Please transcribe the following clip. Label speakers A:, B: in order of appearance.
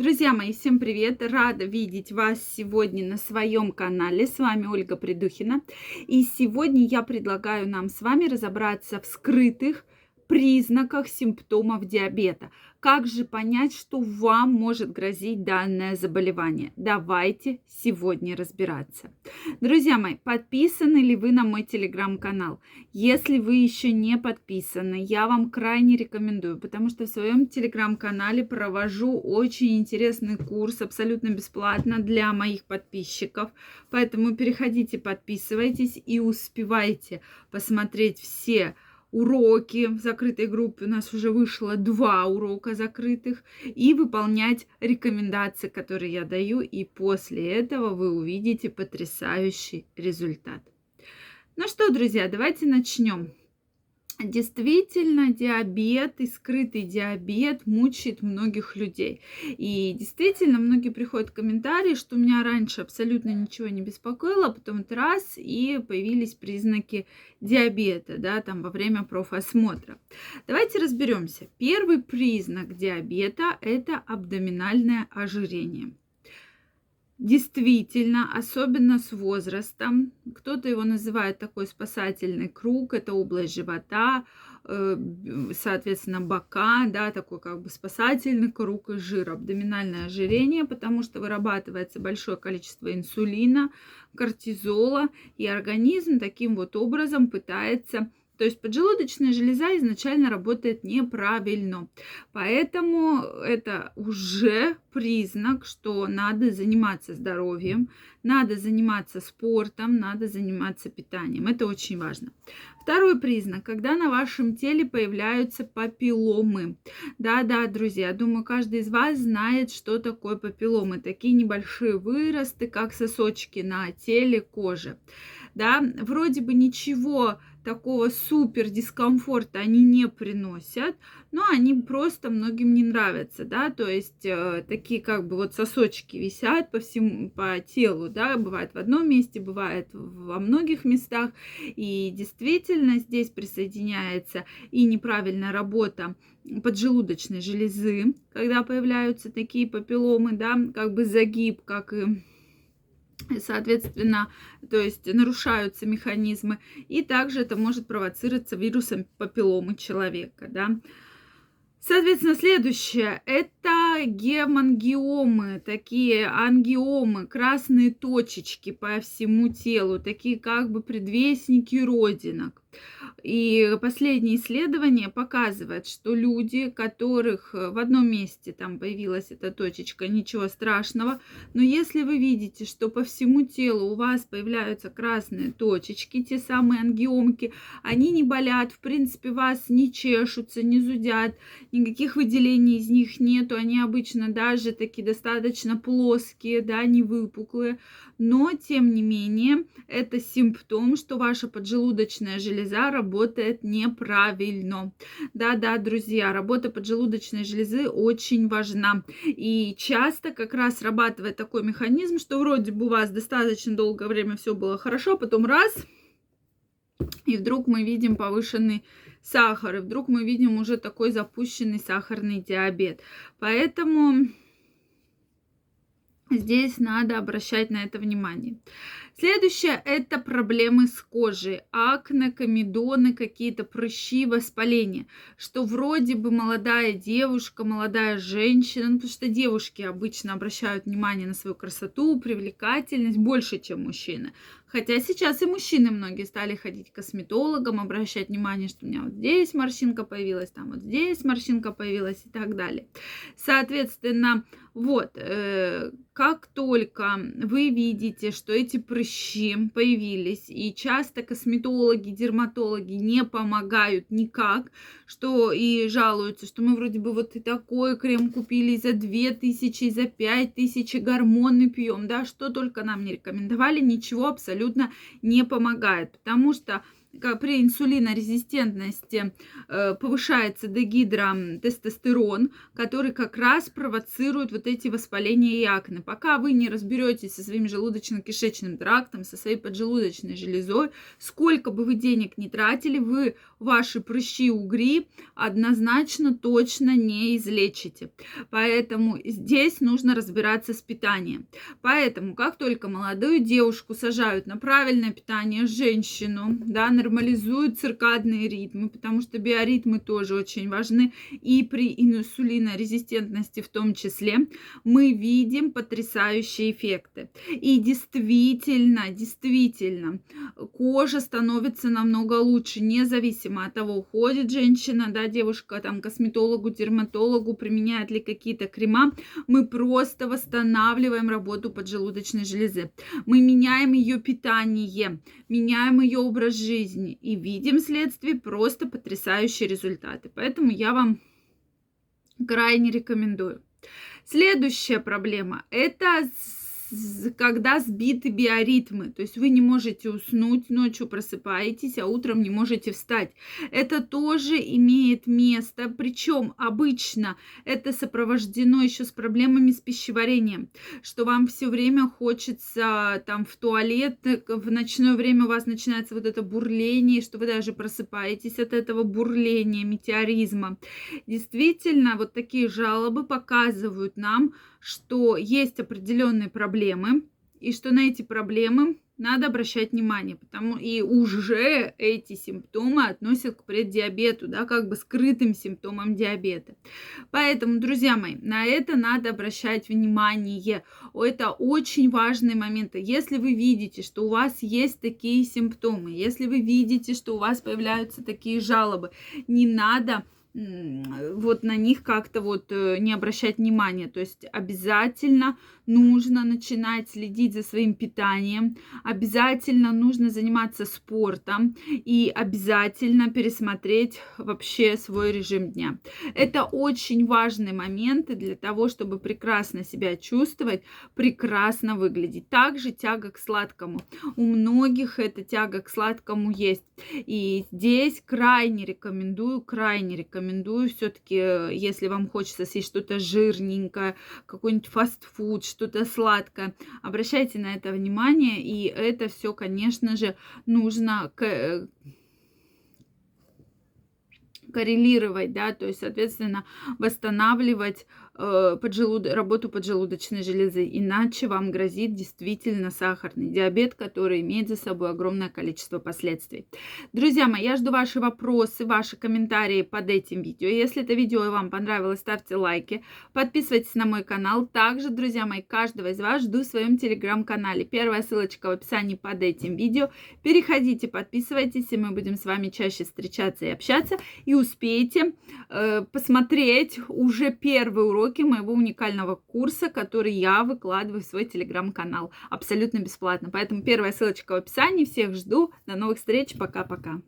A: Друзья мои, всем привет! Рада видеть вас сегодня на своем канале. С вами Ольга Придухина. И сегодня я предлагаю нам с вами разобраться в скрытых признаках симптомов диабета. Как же понять, что вам может грозить данное заболевание? Давайте сегодня разбираться. Друзья мои, подписаны ли вы на мой телеграм-канал? Если вы еще не подписаны, я вам крайне рекомендую, потому что в своем телеграм-канале провожу очень интересный курс абсолютно бесплатно для моих подписчиков. Поэтому переходите, подписывайтесь и успевайте посмотреть все уроки в закрытой группе. У нас уже вышло два урока закрытых. И выполнять рекомендации, которые я даю. И после этого вы увидите потрясающий результат. Ну что, друзья, давайте начнем. Действительно, диабет и скрытый диабет мучает многих людей. И действительно, многие приходят в комментарии, что меня раньше абсолютно ничего не беспокоило, а потом это раз, и появились признаки диабета, да, там во время профосмотра. Давайте разберемся. Первый признак диабета – это абдоминальное ожирение. Действительно, особенно с возрастом, кто-то его называет такой спасательный круг, это область живота, э, соответственно, бока, да, такой как бы спасательный круг из жира, абдоминальное ожирение, потому что вырабатывается большое количество инсулина, кортизола, и организм таким вот образом пытается то есть поджелудочная железа изначально работает неправильно. Поэтому это уже признак, что надо заниматься здоровьем, надо заниматься спортом, надо заниматься питанием. Это очень важно. Второй признак, когда на вашем теле появляются папилломы. Да-да, друзья, думаю, каждый из вас знает, что такое папилломы. Такие небольшие выросты, как сосочки на теле кожи. Да, вроде бы ничего такого супер дискомфорта они не приносят, но они просто многим не нравятся, да, то есть э, такие как бы вот сосочки висят по всему, по телу, да, бывает в одном месте, бывает во многих местах, и действительно здесь присоединяется и неправильная работа поджелудочной железы, когда появляются такие папилломы, да, как бы загиб, как и соответственно, то есть нарушаются механизмы, и также это может провоцироваться вирусом папилломы человека, да. Соответственно, следующее – это гемангиомы, такие ангиомы, красные точечки по всему телу, такие как бы предвестники родинок. И последнее исследование показывает, что люди, которых в одном месте там появилась эта точечка, ничего страшного, но если вы видите, что по всему телу у вас появляются красные точечки, те самые ангиомки, они не болят, в принципе, вас не чешутся, не зудят, никаких выделений из них нету, они обычно даже такие достаточно плоские, да, не выпуклые, но тем не менее это симптом, что ваша поджелудочная железа работает неправильно. Да-да, друзья, работа поджелудочной железы очень важна. И часто как раз срабатывает такой механизм, что вроде бы у вас достаточно долгое время все было хорошо, потом раз, и вдруг мы видим повышенный сахар, и вдруг мы видим уже такой запущенный сахарный диабет. Поэтому Здесь надо обращать на это внимание. Следующее – это проблемы с кожей. Акне, комедоны, какие-то прыщи, воспаления. Что вроде бы молодая девушка, молодая женщина, ну, потому что девушки обычно обращают внимание на свою красоту, привлекательность больше, чем мужчины. Хотя сейчас и мужчины многие стали ходить к косметологам, обращать внимание, что у меня вот здесь морщинка появилась, там вот здесь морщинка появилась и так далее. Соответственно, вот, э, как только вы видите, что эти прыщи появились, и часто косметологи, дерматологи не помогают никак, что и жалуются, что мы вроде бы вот и такой крем купили за 2000, за 5000, гормоны пьем, да, что только нам не рекомендовали, ничего абсолютно не помогает, потому что при инсулинорезистентности э, повышается дегидротестостерон, который как раз провоцирует вот эти воспаления и акне. Пока вы не разберетесь со своим желудочно-кишечным трактом, со своей поджелудочной железой, сколько бы вы денег не тратили, вы ваши прыщи, угри однозначно точно не излечите. Поэтому здесь нужно разбираться с питанием. Поэтому, как только молодую девушку сажают на правильное питание, женщину, да, нормализуют циркадные ритмы, потому что биоритмы тоже очень важны, и при инсулинорезистентности в том числе, мы видим потрясающие эффекты. И действительно, действительно, кожа становится намного лучше, независимо от того, уходит женщина, да, девушка там косметологу, дерматологу, применяет ли какие-то крема, мы просто восстанавливаем работу поджелудочной железы. Мы меняем ее питание, меняем ее образ жизни и видим следствие просто потрясающие результаты. Поэтому я вам крайне рекомендую. Следующая проблема – это когда сбиты биоритмы, то есть вы не можете уснуть, ночью просыпаетесь, а утром не можете встать. Это тоже имеет место, причем обычно это сопровождено еще с проблемами с пищеварением, что вам все время хочется там в туалет, в ночное время у вас начинается вот это бурление, что вы даже просыпаетесь от этого бурления, метеоризма. Действительно, вот такие жалобы показывают нам, что есть определенные проблемы, и что на эти проблемы надо обращать внимание, потому и уже эти симптомы относят к преддиабету, да, как бы скрытым симптомам диабета. Поэтому, друзья мои, на это надо обращать внимание. Это очень важные моменты. Если вы видите, что у вас есть такие симптомы, если вы видите, что у вас появляются такие жалобы, не надо вот на них как-то вот э, не обращать внимания. То есть обязательно нужно начинать следить за своим питанием, обязательно нужно заниматься спортом и обязательно пересмотреть вообще свой режим дня. Это очень важные моменты для того, чтобы прекрасно себя чувствовать, прекрасно выглядеть. Также тяга к сладкому. У многих эта тяга к сладкому есть. И здесь крайне рекомендую, крайне рекомендую все-таки, если вам хочется съесть что-то жирненькое, какой-нибудь фастфуд, что-то сладкое. Обращайте на это внимание, и это все, конечно же, нужно коррелировать, да, то есть, соответственно, восстанавливать э, поджелуд... работу поджелудочной железы, иначе вам грозит действительно сахарный диабет, который имеет за собой огромное количество последствий. Друзья мои, я жду ваши вопросы, ваши комментарии под этим видео. Если это видео вам понравилось, ставьте лайки, подписывайтесь на мой канал. Также, друзья мои, каждого из вас жду в своем телеграм-канале. Первая ссылочка в описании под этим видео. Переходите, подписывайтесь, и мы будем с вами чаще встречаться и общаться. И успеете э, посмотреть уже первые уроки моего уникального курса, который я выкладываю в свой телеграм-канал абсолютно бесплатно. Поэтому первая ссылочка в описании. Всех жду. До новых встреч. Пока-пока.